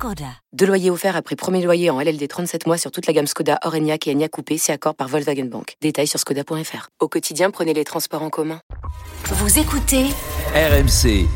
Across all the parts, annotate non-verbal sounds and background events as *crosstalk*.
Skoda. Deux loyers offerts après premier loyer en LLD 37 mois sur toute la gamme Skoda, Orenia et Enya Coupé, c'est accord par Volkswagen Bank. Détails sur skoda.fr. Au quotidien, prenez les transports en commun. Vous écoutez RMC.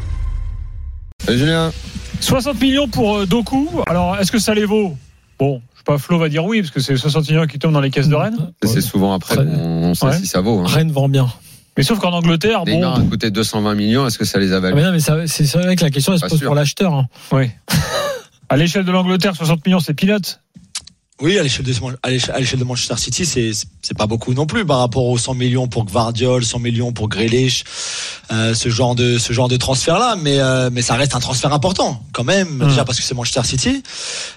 Salut Julien. 60 millions pour euh, Doku. Alors, est-ce que ça les vaut? Bon, je sais pas, Flo va dire oui, parce que c'est 60 millions qui tombent dans les caisses de Rennes. C'est souvent après Rennes. qu'on on sait Ouais. si ça vaut. Hein. Rennes vend bien. Mais sauf qu'en Angleterre, Neymar bon. a coûté 220 millions, est-ce que ça les a Ah, valus mais non, mais c'est vrai que la question elle se pose sûr. pour l'acheteur. hein. Oui. *laughs* À l'échelle de l'Angleterre, 60 millions, c'est peanuts. Oui, à l'échelle de, de Manchester City, c'est pas beaucoup non plus par rapport aux 100 millions pour Gvardiol, 100 millions pour Grealish, euh, ce genre de ce genre de transfert là, mais euh, mais ça reste un transfert important quand même Mm. déjà parce que c'est Manchester City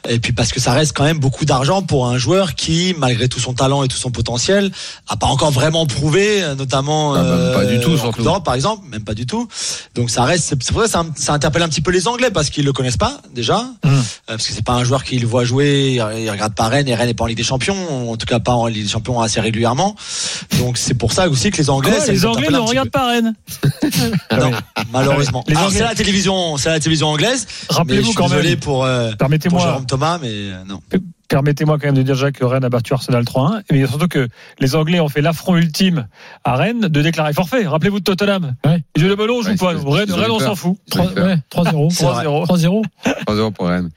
et puis parce que ça reste quand même beaucoup d'argent pour un joueur qui malgré tout son talent et tout son potentiel a pas encore vraiment prouvé euh, notamment Ah, bah, pas du tout. Coupe d'Europe, par exemple, même pas du tout. Donc ça reste c'est pour ça que ça, ça interpelle un petit peu les Anglais parce qu'ils le connaissent pas déjà Mm. euh, parce que c'est pas un joueur qu'ils voient jouer, il il regarde Rennes et Rennes n'est pas en Ligue des Champions, en tout cas pas en Ligue des Champions assez régulièrement. Donc c'est pour ça aussi que les Anglais, les Anglais ne regardent pas Rennes. peu. *laughs* Non, malheureusement. Les Alors Anglais- c'est la télévision, c'est la télévision anglaise. Rappelez-vous quand désolé même. pour, euh, pour Permettez-moi. Jérôme Thomas, mais euh, non. Permettez-moi quand même de dire déjà que Rennes a battu Arsenal 3-1, mais surtout que les Anglais ont fait l'affront ultime à Rennes de déclarer forfait. Rappelez-vous de Tottenham. Ouais. Les jeux de ballon, on joue Ouais, pas. Rennes, Rennes, on s'en fout. Ils ont eu Trois- peur. ouais, 3-0. *laughs* C'est vrai. 3-0. 3-0. 3-0 pour Rennes.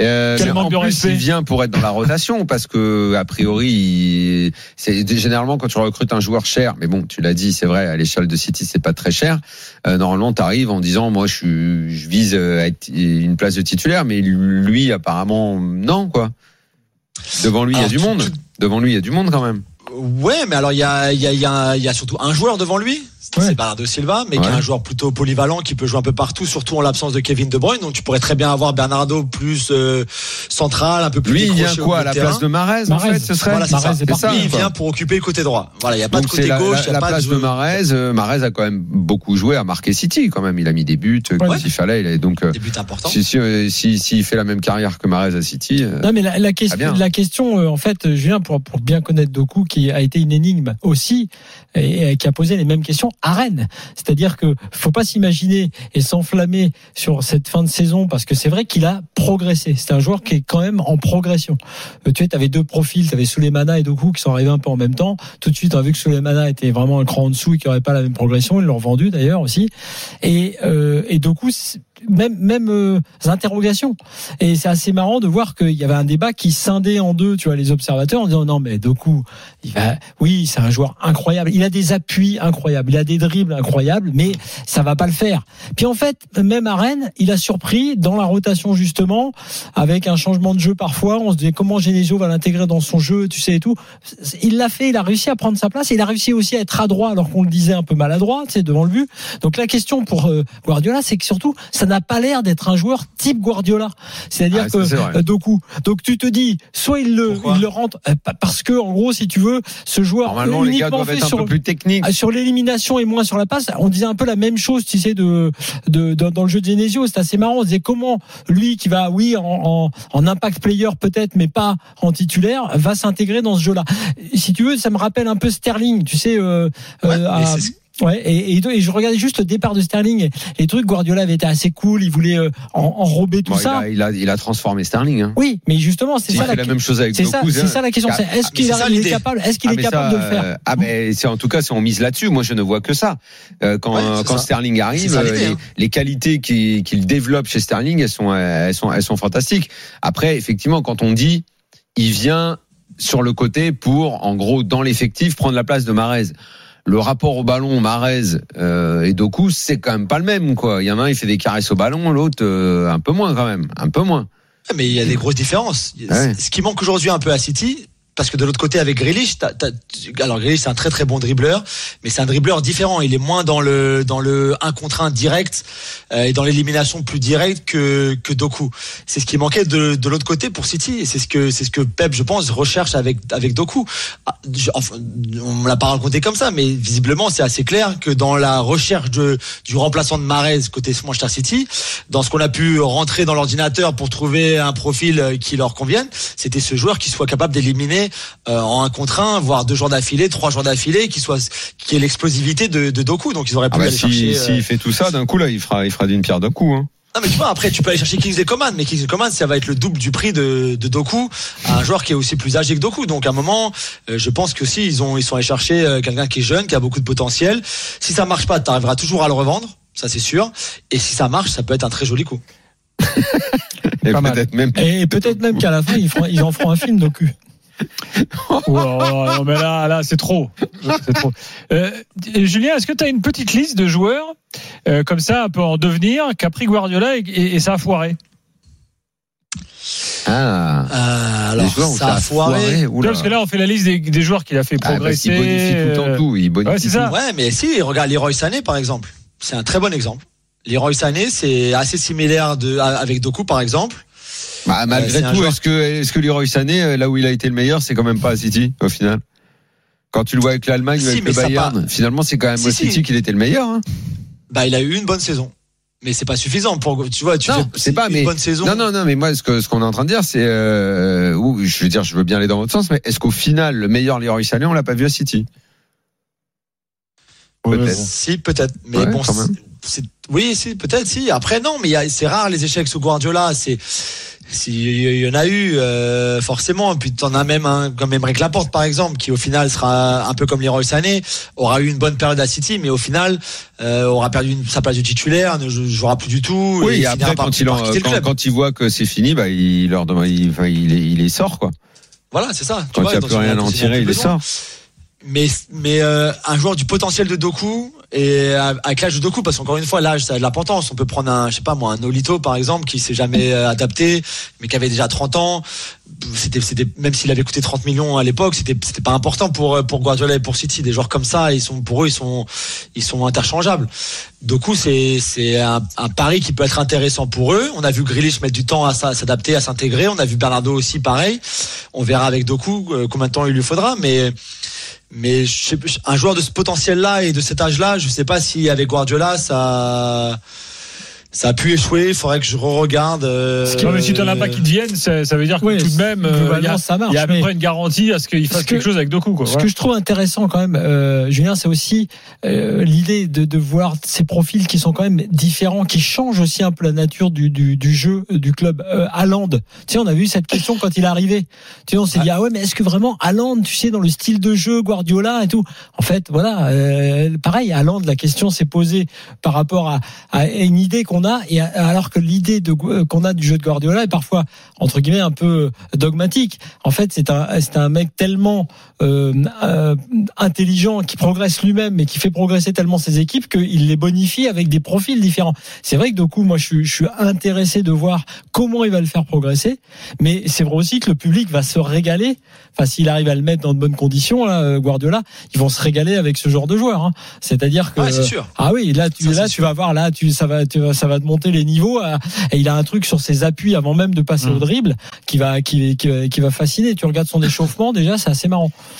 Euh, Quel manque en de plus, respect. il vient pour être dans la rotation parce que a priori, il- c'est généralement quand tu recrutes un joueur cher, mais bon, tu l'as dit, c'est vrai, à l'échelle de City, c'est pas très cher. Euh, normalement, tu arrives en disant, moi, je, suis, je vise euh, à être une place de titulaire, mais lui, apparemment, non, quoi. Devant lui, il y a du monde. Devant lui, il y a du monde quand même. Ouais, mais alors il y a, il y, a, il y, a, il y a surtout un joueur devant lui, Ouais. c'est Bernardo Silva, mais qui est un joueur plutôt polyvalent, qui peut jouer un peu partout, surtout en l'absence de Kevin De Bruyne. Donc tu pourrais très bien avoir Bernardo plus euh, central, un peu plus Lui, il vient quoi à la de terrain. place de Marez, en Marez. fait, ce serait? Voilà, Marez ça. est parti. ça, Lui, il vient pour occuper le côté droit. Voilà, il n'y a pas Donc de côté la, gauche, la- il n'y a la pas place de Marez. euh, Marez a quand même beaucoup joué, a marqué City quand même. Il a mis des buts euh, Ouais. quand il fallait. Il a, donc euh, des buts importants. si si, euh, si- s'il fait la même carrière que Marez à City, euh, Non, mais la, la, question, bien. la question, euh, en fait, Julien, pour, pour bien connaître Doku, qui a été une énigme aussi, et, et qui a posé les mêmes questions à Rennes. C'est-à-dire que faut pas s'imaginer et s'enflammer sur cette fin de saison, parce que c'est vrai qu'il a progressé. C'est un joueur qui est quand même en progression. Euh, tu sais, avais deux profils, tu avais Souleymana et Doku qui sont arrivés un peu en même temps. Tout de suite, on a vu que Souleymana était vraiment un cran en dessous et qu'il n'aurait pas la même progression. Ils l'ont vendu d'ailleurs aussi. Et, euh, et Doku, même, même euh, interrogations. Et c'est assez marrant de voir qu'il y avait un débat qui scindait en deux, tu vois, les observateurs en disant non mais Doku, il va, oui, c'est un joueur incroyable. Il a des appuis incroyables, il a des dribbles incroyables, mais ça va pas le faire. Puis en fait, même à Rennes, il a surpris dans la rotation justement, avec un changement de jeu parfois. On se disait comment Genesio va l'intégrer dans son jeu, tu sais et tout. Il l'a fait, il a réussi à prendre sa place. Et il a réussi aussi à être adroit alors qu'on le disait un peu maladroit, tu sais, devant le but. Donc la question pour euh, Guardiola, c'est que surtout, n'a pas l'air d'être un joueur type Guardiola. C'est-à-dire Ah, que euh, Doku. Donc tu te dis, soit il le, Pourquoi il le rentre euh, pa- parce que en gros, si tu veux, ce joueur normalement les gars uniquement fait être un sur peu plus techniques. ah, sur l'élimination et moins sur la passe, on disait un peu la même chose, tu sais, de, de, dans- dans le jeu de Genesio. C'est assez marrant. On disait comment lui, qui va, oui, en, en, en impact player peut-être, mais pas en titulaire, va s'intégrer dans ce jeu-là. Si tu veux, ça me rappelle un peu Sterling, tu sais. Euh, Ouais, euh, Ouais, et, et, et je regardais juste le départ de Sterling les trucs Guardiola avait été assez cool, il voulait euh, en- enrober tout Bon, ça. il, a, il, a, il a transformé Sterling. Hein. Oui, mais justement, c'est ça fait la, la même chose avec c'est ça, c'est ça la question. Ah, C'est est-ce mais qu'il c'est a- ça il est capable, est-ce qu'il Ah, est capable ça, de le faire? euh, Ah mais c'est en tout cas si on mise là-dessus, moi je ne vois que ça. Euh, quand Ouais, quand ça. Sterling arrive, ça euh, les, hein. les qualités qu'il qu'il développe chez Sterling, elles sont elles sont elles sont fantastiques. Après effectivement quand on dit il vient sur le côté pour en gros dans l'effectif prendre la place de Marez. Le rapport au ballon Marez euh, et Doku, c'est quand même pas le même quoi. Il y en a un il fait des caresses au ballon, l'autre euh, un peu moins quand même, un peu moins. Mais il y a des grosses différences. Ouais. Ce qui manque aujourd'hui un peu à City, parce que de l'autre côté avec Grealish, t'as- alors Grealish c'est un très très bon dribbleur, mais c'est un dribbleur différent. Il est moins dans le dans le un contre un direct euh, et dans l'élimination plus directe que que Doku. C'est ce qui manquait de de l'autre côté pour City et c'est ce que c'est ce que Pep je pense recherche avec avec Doku. Ah, enfin, on l'a pas raconté comme ça, mais visiblement c'est assez clair que dans la recherche de du remplaçant de Mahrez côté Manchester City, dans ce qu'on a pu rentrer dans l'ordinateur pour trouver un profil euh, qui leur convienne, c'était ce joueur qui soit capable d'éliminer euh, en un contre un, voire deux jours d'affilée, trois jours d'affilée, qui soit qui ait l'explosivité de, de Doku. Donc ils auraient pu Ah bah, aller si, chercher. s'il euh, fait tout ça, d'un coup là, il fera, il fera d'une pierre deux coups. Hein. Non mais tu vois après tu peux aller chercher Kingsley Coman mais Kingsley Coman ça va être le double du prix de, de Doku à un joueur qui est aussi plus âgé que Doku donc à un moment euh, je pense que si ils ont ils sont allés chercher euh, quelqu'un qui est jeune qui a beaucoup de potentiel si ça marche pas tu arriveras toujours à le revendre ça c'est sûr et si ça marche ça peut être un très joli coup *laughs* Et peut-être même. Et qu'à la fin, ils, feront- ils en feront un film docu. Oh, non, mais là, là, c'est trop. C'est trop. Euh, Julien, est-ce que tu as une petite liste de joueurs euh, comme ça, un peu en devenir, qu'a pris Guardiola et, et- et ça a foiré? Ah. euh, Les alors joueurs ça a foiré Parce que là, on fait la liste des, des joueurs qu'il a fait Ah, parce progresser. qu'il bonifie tout le temps euh, tout. Il bonifie ouais, c'est tout. ça. ouais mais si regarde Leroy Sané par exemple c'est un très bon exemple Leroy Sané c'est assez similaire de avec Doku par exemple Bah, malgré c'est un tout, est-ce que, est-ce que Leroy Sané, euh, là où il a été le meilleur, c'est quand même pas à City, au final? Quand tu le vois avec l'Allemagne Si, avec le Bayern, part- finalement, c'est quand même Si, au si. City qu'il était le meilleur, hein. bah il a eu une bonne saison mais c'est pas suffisant pour tu vois tu Non, fais c'est pas, une mais- bonne saison Non, non, non, mais moi, ce que, ce qu'on est en train de dire, c'est, euh, ou, je veux dire, je veux bien aller dans votre sens, mais est-ce qu'au final, le meilleur Leroy Sané, on l'a pas vu à City? Peut-être. Si, peut-être. Mais Ouais, bon, quand même. c'est, oui, si, peut-être, si. Après, non, mais c'est rare les échecs sous Guardiola. C'est, si, il y en a eu, euh, forcément. Puis t'en as même un, comme Emmerich Laporte, par exemple, qui au final sera un peu comme Leroy Sané, aura eu une bonne période à City, mais au final, euh, aura perdu une- sa place de titulaire, ne jou- jouera plus du tout. Oui, et et après, quand il, en, quand, il voit que c'est fini, bah, il leur demande, il, les- il les sort, quoi. Voilà, c'est ça. Tu Quand vois, il n'y a plus en rien à en tirer, il les sort. mais mais euh, un joueur du potentiel de Doku et à- avec l'âge de Doku parce qu'encore une fois l'âge ça a de l'importance. On peut prendre un je sais pas moi un Nolito par exemple qui s'est jamais euh, adapté mais qui avait déjà 30 ans. C'était c'était même s'il avait coûté 30 millions à l'époque c'était c'était pas important pour euh, pour Guardiola et pour City. Des joueurs comme ça ils sont pour eux ils sont ils sont interchangeables. Doku c'est c'est un, pari qui peut être intéressant pour eux. On a vu Grealish mettre du temps à s'a- s'adapter à s'intégrer. On a vu Bernardo aussi pareil. On verra avec Doku euh, combien de temps il lui faudra. Mais mais je sais plus, un joueur de ce potentiel-là et de cet âge-là, je sais pas si avec Guardiola ça ça a pu échouer. Il faudrait que je re-regarde. euh, Non, mais si tu n'en as pas qui te viennent, ça, ça veut dire que Oui, tout de même, euh, il y a, ça marche, il y a à peu près une garantie à ce qu'il fasse que- quelque chose avec Doku. Quoi. Ce que je trouve intéressant quand même, euh, Julien, c'est aussi euh, l'idée de, de voir ces profils qui sont quand même différents, qui changent aussi un peu la nature du, du, du jeu euh, du club. Euh, Haaland, tu sais, on a vu cette question quand il est arrivé. Tu sais, on s'est dit ah ouais, mais est-ce que vraiment Haaland, tu sais, dans le style de jeu Guardiola et tout. En fait, voilà, euh, pareil, Haaland, la question s'est posée par rapport à, à une idée qu'on a, et alors que l'idée qu'on a du jeu de Guardiola est parfois entre guillemets un peu dogmatique. En fait, c'est un c'est un mec tellement euh, euh, intelligent, qui progresse lui-même, mais qui fait progresser tellement ses équipes qu'il les bonifie avec des profils différents. C'est vrai que du coup, moi, je suis, je suis intéressé de voir comment il va le faire progresser, mais c'est vrai aussi que le public va se régaler. Enfin, s'il arrive à le mettre dans de bonnes conditions, là, euh, Guardiola, ils vont se régaler avec ce genre de joueur. hein. C'est-à-dire que Ouais, sûr. ah oui, là tu Ça, là tu sûr. vas voir là tu ça va tu ça va te monter les niveaux et il a un truc sur ses appuis avant même de passer Mm. au dribble qui va qui, qui, qui va fasciner. Tu regardes son échauffement déjà, c'est assez marrant.